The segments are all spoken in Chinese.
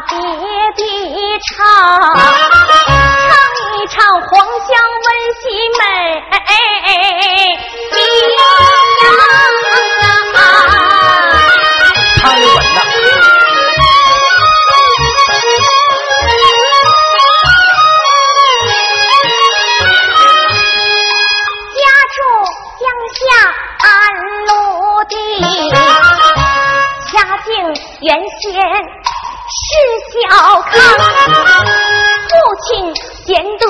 爹爹唱唱一唱黄乡温馨美家住江夏安陆地家境原先小康，父亲贤德，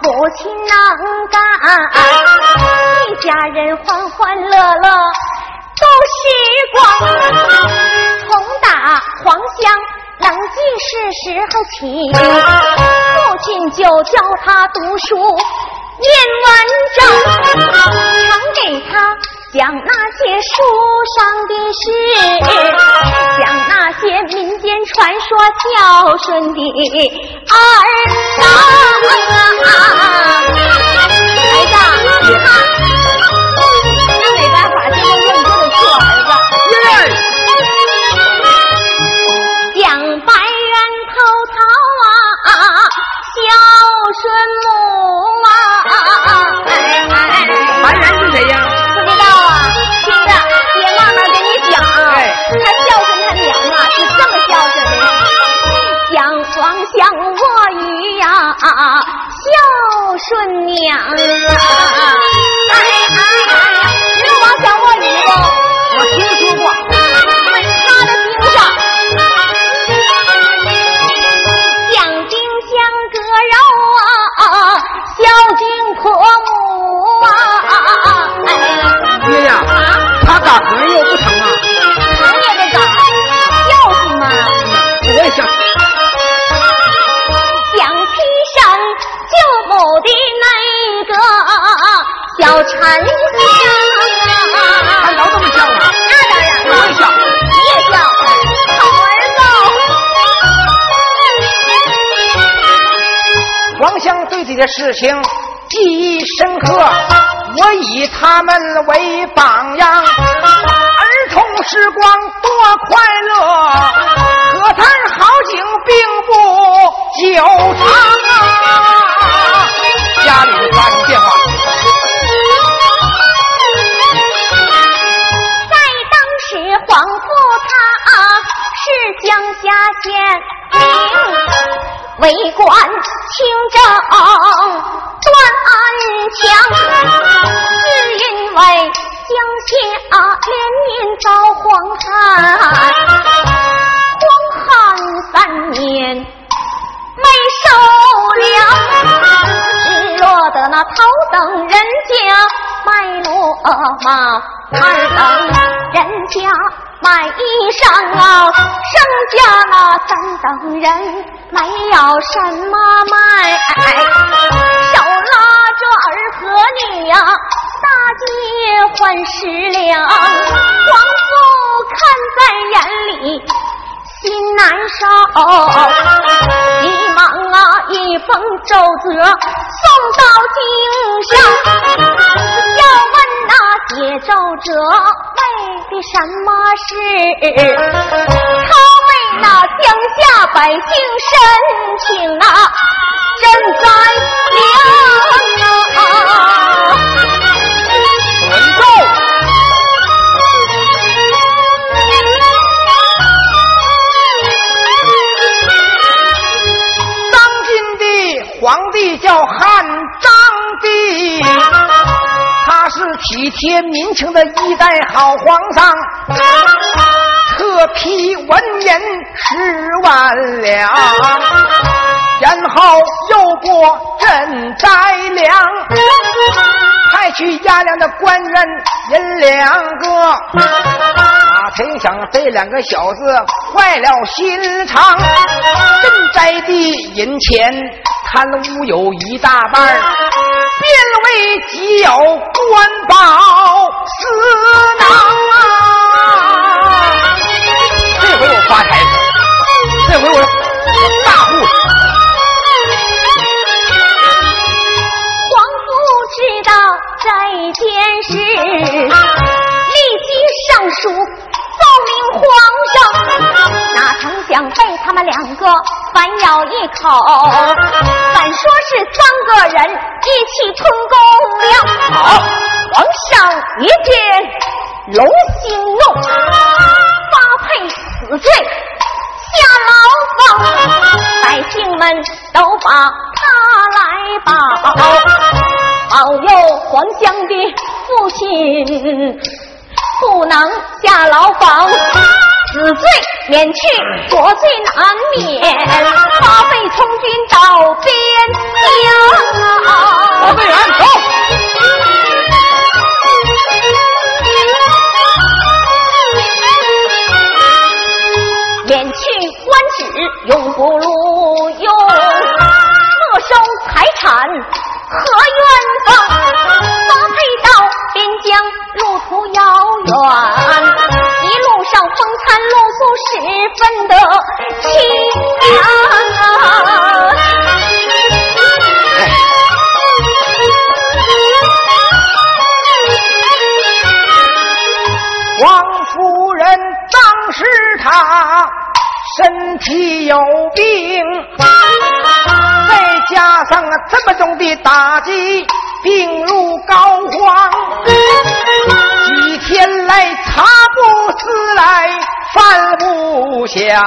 母亲能干，一家人欢欢乐乐度时光。从打黄香冷记是时候起，父亲就教他读书念文章，常给他。讲那些书上的事，讲那些民间传说孝顺的儿郎。孩子，顺娘啊！事情记忆深刻，我以他们为榜样。儿童时光多快乐，可叹好景并不久长荒旱，荒旱三年没收粮，只落得那头等人家卖骡马，二等人家卖衣裳啊，剩下那三等人没有什么卖，手拉和女呀。大街换食粮，皇父看在眼里心难受，急忙啊一封奏折送到京上，要问那写奏折为的什么事？他为那乡下百姓申请啊赈灾粮啊！当今的皇帝叫汉章帝，他是体贴民情的一代好皇上，特批文银十万两，然后又过赈灾粮。派去押粮的官员银两个，哪曾想这两个小子坏了心肠，赈灾的银钱贪污有一大半，变为己有官宝私囊啊！这回我发财了，这回我大户。一件事，立即上书奏明皇上。哪曾想被他们两个反咬一口，反说是三个人一起吞公粮。好，皇上一见龙心怒，发配死罪下牢房，百姓们都把他来保。保佑皇香的父亲不能下牢房，死罪免去国罪难免，发配从军到边疆。报备员走。免去官职，永不录用，没收财产和冤枉，发配到边疆，路途遥远，一路上风餐露宿，十分的凄凉啊！王夫人当时她身体有病，加上了这么重的打击，病入膏肓，几天来茶不思来饭不想，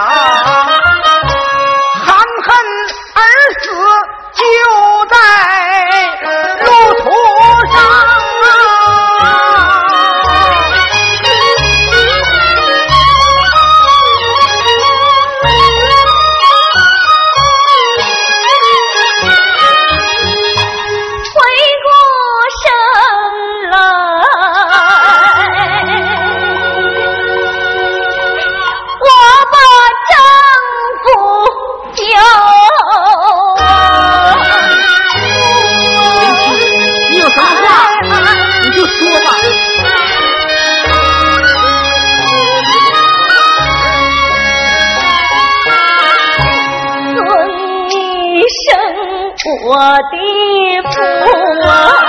的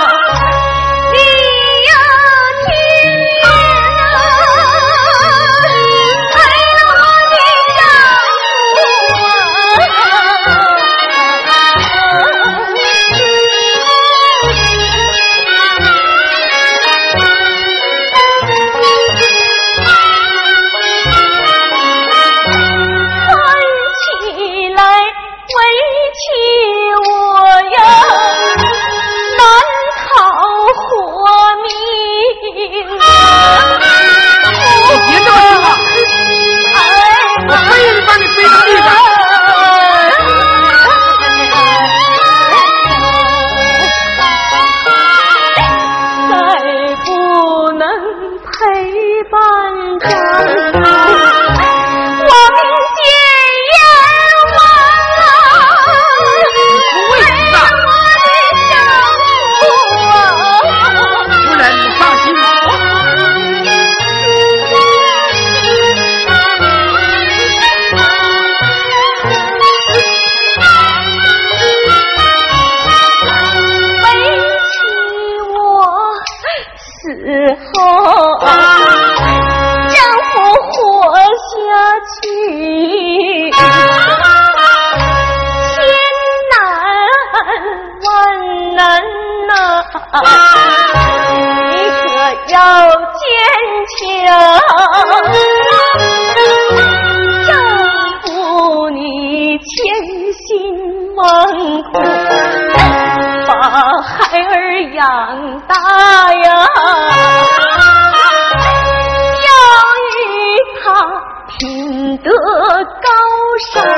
高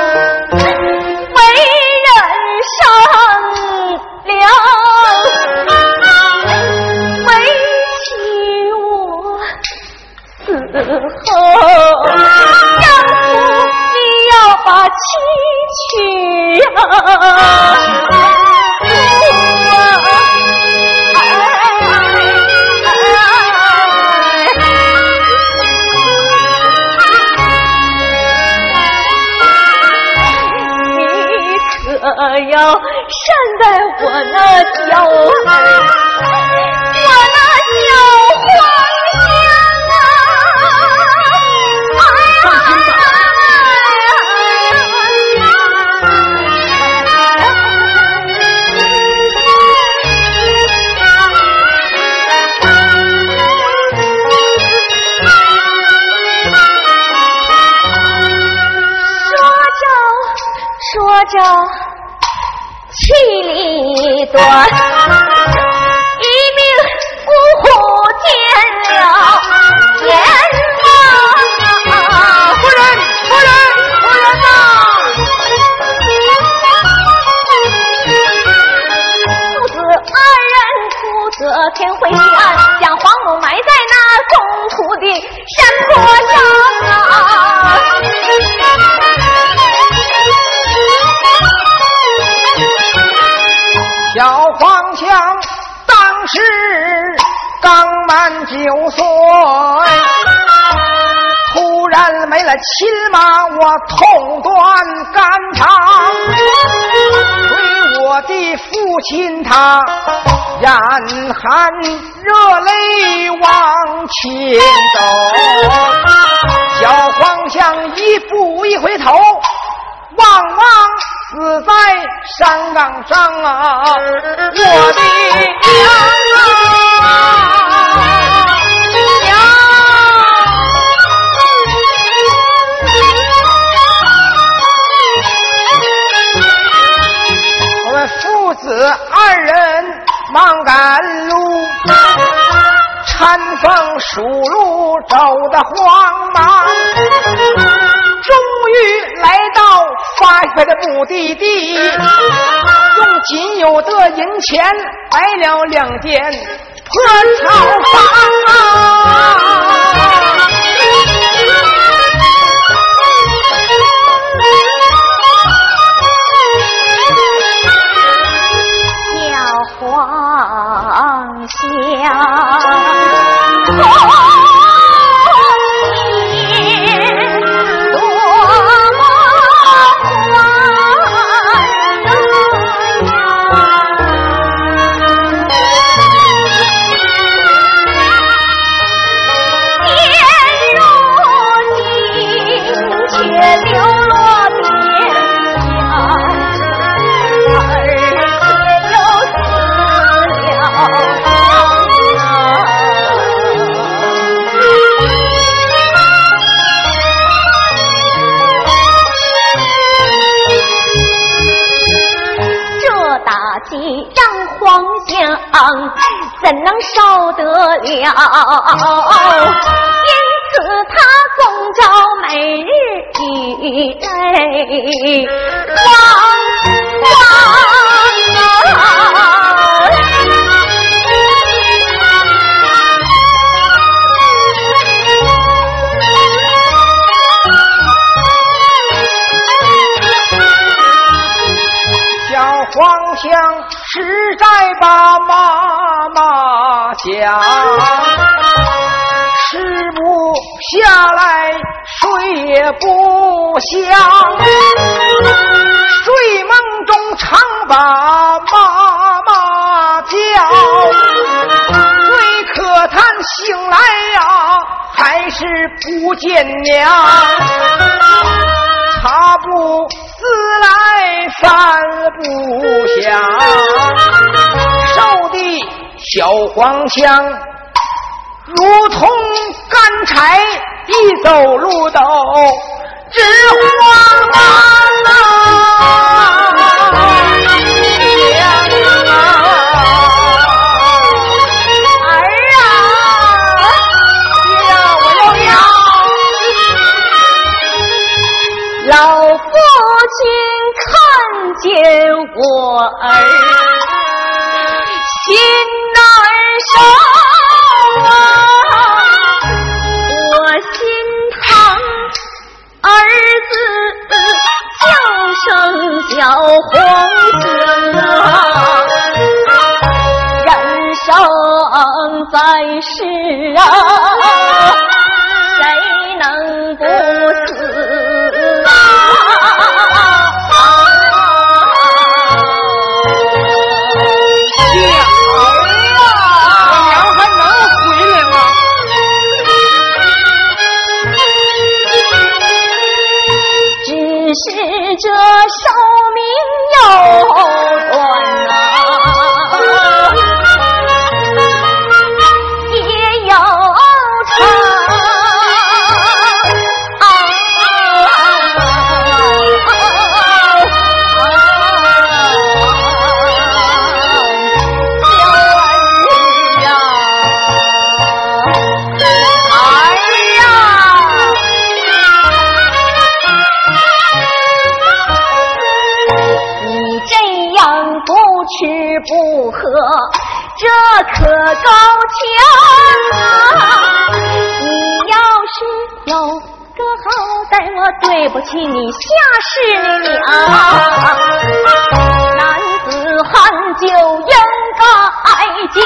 善待我那小儿，我那小皇放心吧说着气力断，一命呜呼，见了阎王。夫人，夫人，夫人呐！父子二人，哭得天昏地暗。三九岁，突然没了亲妈，我痛断肝肠。为我的父亲他眼含热泪往前走，小黄象一步一回头，望望死在山岗上啊！我。忙赶路，搀风数路走得慌忙。终于来到发财的目的地，用仅有的银钱买了两间破草房！小黄香。因此他总着每日一泪不香，睡梦中常把妈妈叫，最可叹醒来呀，还是不见娘，茶不思来饭不想，瘦的。小黄腔，如同干柴，一走路都直慌这替你下世的娘。男子汉就应该经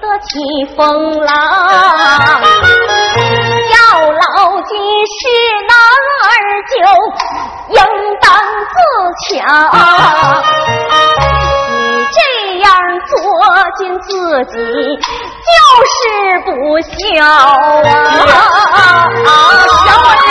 得起风浪，要牢记是男儿，就应当自强。你这样作践自己，就是不孝啊！想我娘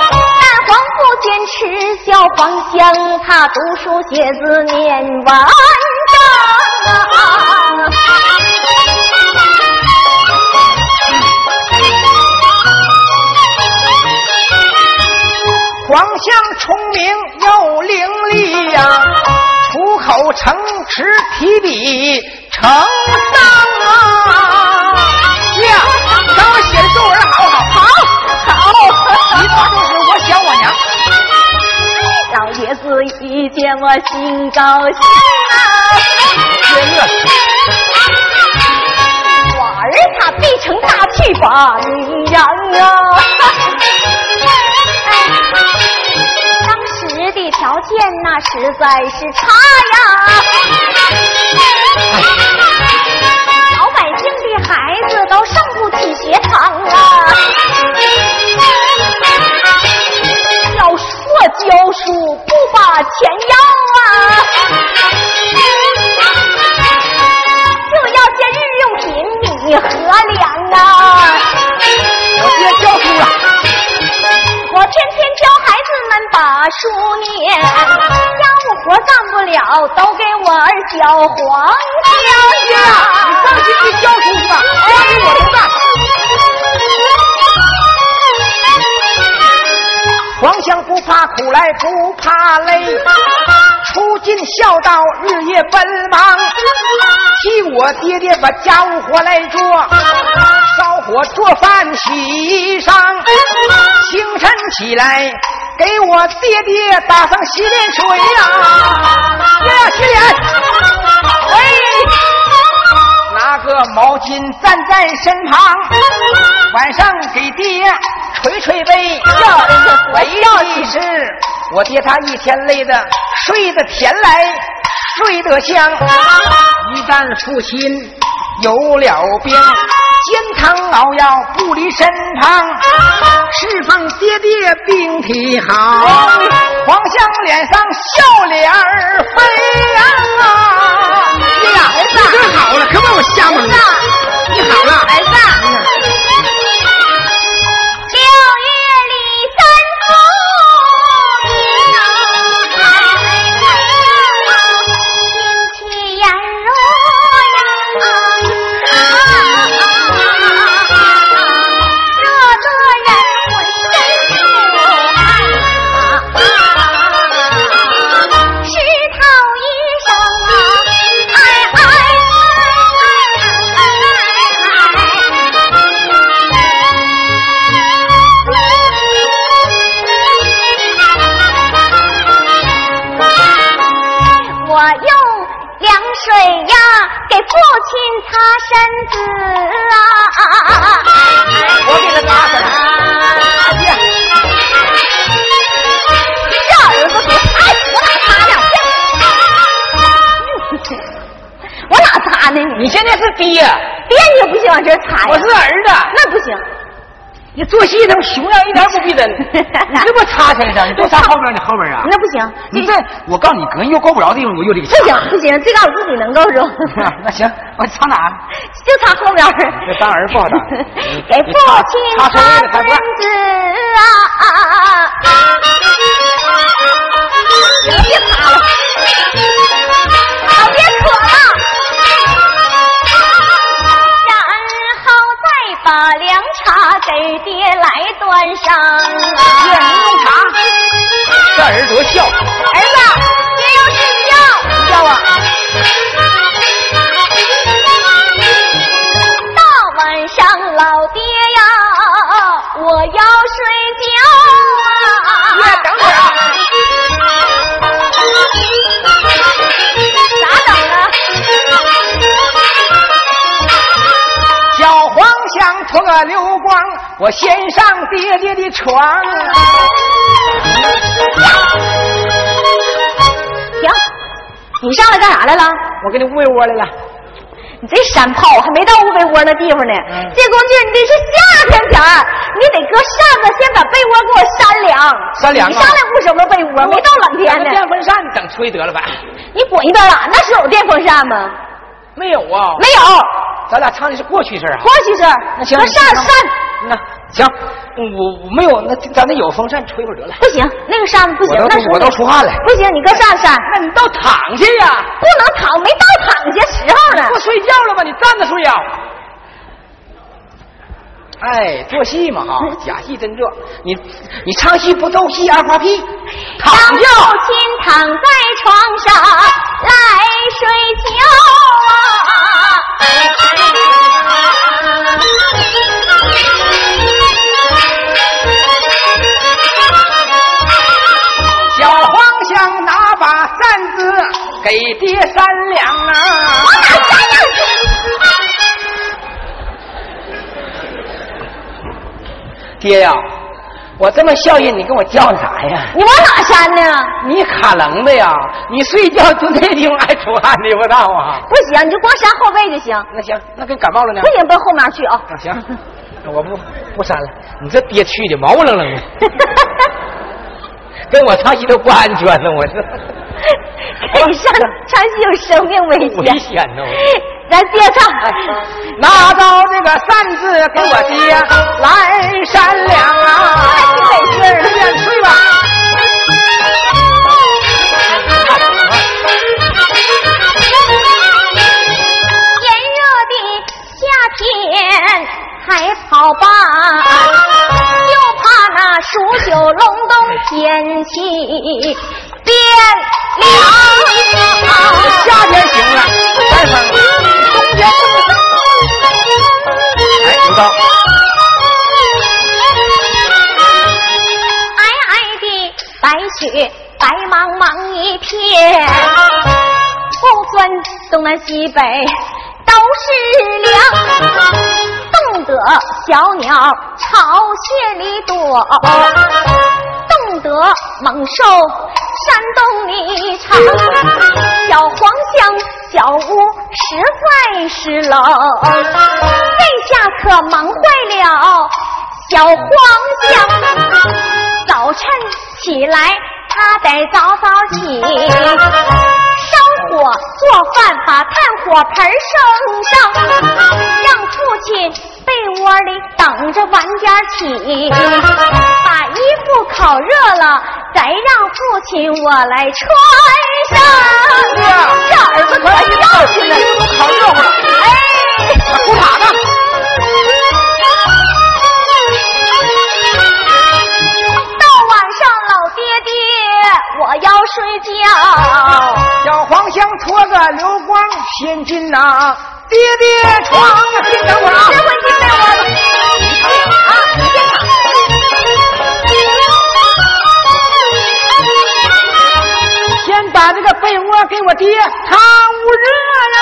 黄香，他读书写字念文章啊。黄香聪明又伶俐呀，出口成词提笔成章啊。呀，你刚刚写的作文老爷子一见我心高兴啊！我儿他必成大器把名扬啊！当时的条件那实在是差呀，老百姓的孩子都上不起学堂啊！都给我儿教黄家呀。你放心，你教书去吧，家里我都干。黄香不怕苦来不怕累，出尽孝道日夜奔忙，替我爹爹把家务活来做，烧火做饭洗衣裳，清晨起来给我爹爹打上洗脸水呀，爹呀洗脸，喂。拿个毛巾站在身旁，晚上给爹捶捶背。为的是我爹他一天累的睡得甜来睡得香。一旦父亲有了病，煎汤熬药不离身旁，侍奉爹爹病体好，黄香脸上笑脸儿飞呀。爹呀，儿子，你好了，可把我吓懵了。往这擦呀！我是儿子，那不行。你做戏他妈熊样一点不 逼真，你这不插身上，你都插后边，你后边啊？那不行。你这，我告诉你，搁又够不着的地方，我又这个。不行不行，这个我自己能够着。那行，我插哪？就插后边。这当儿不好当。给父亲擦身子啊！这儿子爹要睡觉。睡觉啊。大晚上，老爹呀，我要睡觉啊！别等会儿啊！咋整啊？小黄香脱个溜光，我先上爹爹的床。你上来干啥来了？我给你喂窝来了。你这山炮还没到乌被窝那地方呢。嗯这工具，你这是夏天前儿，你得搁扇子先把被窝给我扇凉。扇凉啊你上来捂什么被窝？没到冷天呢。电风扇等吹得了呗？你滚一边了！那时候有电风扇吗？没有啊，没有，咱俩唱的是过去式啊。过去式。那行，那扇扇那行，我我没有，那咱那有风扇吹会儿得了。不行，那个扇子不行那我都出汗了。不行，你搁扇扇，那你倒躺下呀！不能躺，没到躺下时候呢不。睡觉了吗？你站着睡呀、哎，做戏嘛哈，假戏真做。你你唱戏不奏戏二花屁，躺让父。亲躺在床上来睡小给爹扇凉啊！爹呀，我这么孝顺，你跟我叫啥呀？你往哪扇呢？你卡棱的呀！你睡觉就那地方爱出汗你，不知道啊？不行，你就光扇后背就行。那行，那跟感冒了呢不？行，奔后面去啊。啊，行，那我不不扇了。你这爹去的毛不愣愣的，跟我唱戏都不安全呢，我这 跟你上唱戏有生命危险危险。险呢。咱接唱。拿着这个扇子给我爹来扇凉啊！挺得劲儿的随便吹吧。炎热的夏天还好吧，就怕那数九隆冬天气变凉。夏天行了，再风，冬天不行。哎，刘道，皑皑的白雪，白茫茫一片，不分东南西北都是凉。冻得小鸟巢穴里躲，冻得猛兽山洞里藏。小黄香小屋实在是冷，这下可忙坏了小黄香。早晨起来，他得早早起，烧火做饭，把炭火盆升上，让父亲被窝里等着晚点起，把衣服烤热了，再让父亲我来穿上。这儿子可要紧了，好热乎了。哎，裤衩呢？到晚上老爹爹，我要睡觉。小黄香搓个流光，先进呐爹爹床。先等会儿啊把这个被窝给我爹，他捂热呀。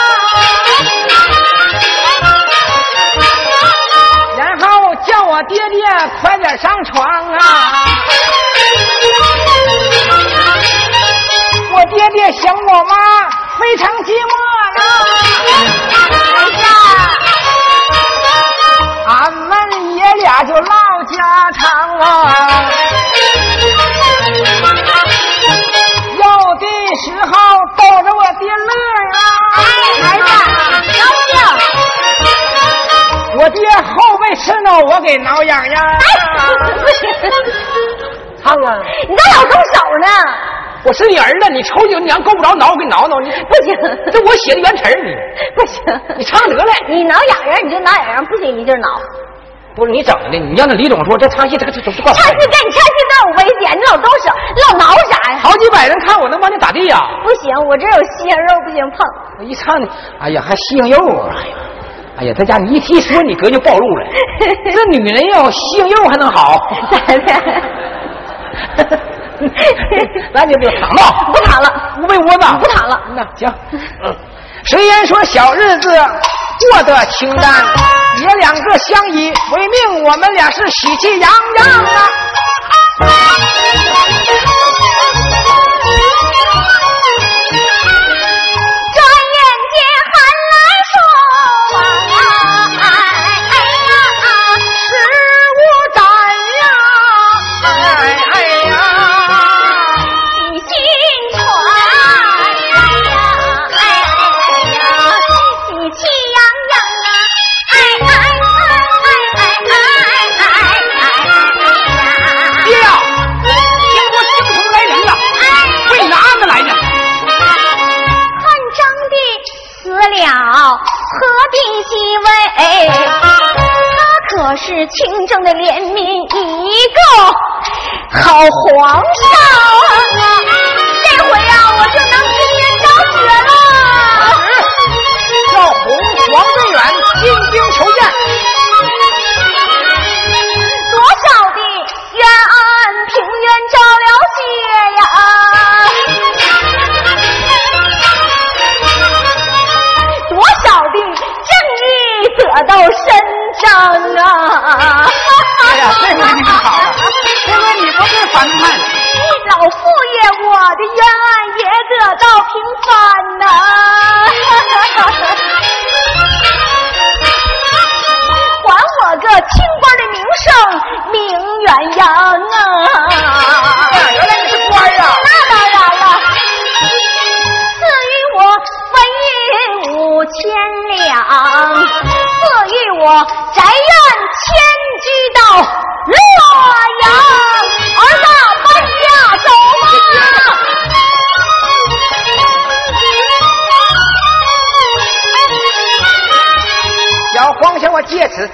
然后叫我爹爹快点上床啊！我爹爹想我妈非常寂寞呢。俺们爷俩就唠家常啊。时候逗着我爹乐啊。哎，孩子，高兴。我爹后背刺挠，我给挠痒痒。哎，不行，唱啊！你咋老动手呢？我是你儿子，你瞅你娘够不着挠，我给你挠挠你。不行，这我写的原词儿你，不行。你唱得了。你挠痒痒你就挠痒痒，不行你就挠。不是你怎么的？你让那李总说这唱戏这个这这是唱戏跟你唱戏都有危险，你老动手，老挠啥呀？好几百人看我能把你咋地呀？不行，我这有西洋肉不行碰。我一唱，哎呀还西洋肉啊！哎呀，哎呀，他家你一提说你哥就暴露了。这女人要西洋肉还能好？咋的？咱就别躺吧，不躺了，不被窝子，不躺了。那行，嗯，虽然说小日子过得清淡，爷两个相依为命，我们俩是喜气洋洋啊。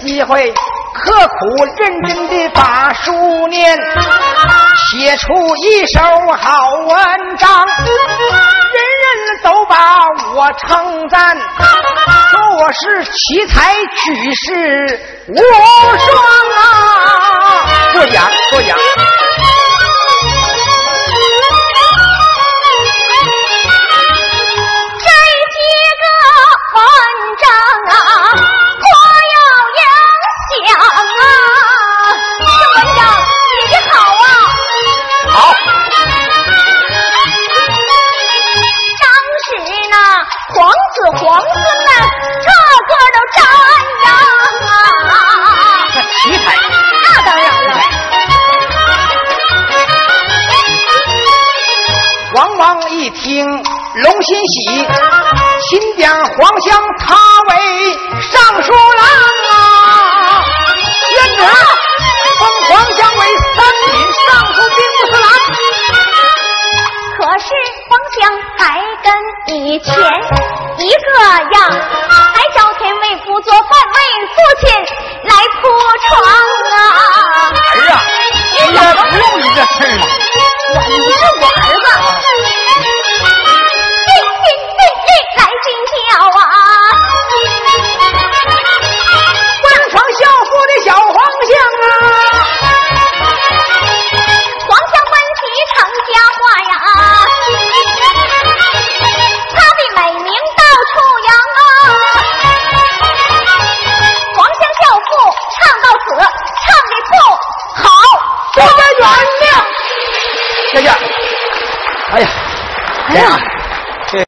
机会刻苦认真的把书念，写出一首好文章。人人都把我称赞，说我是奇才举世无双啊！过奖过奖。王一听龙心喜，钦点黄香他为哎呀，哎呀，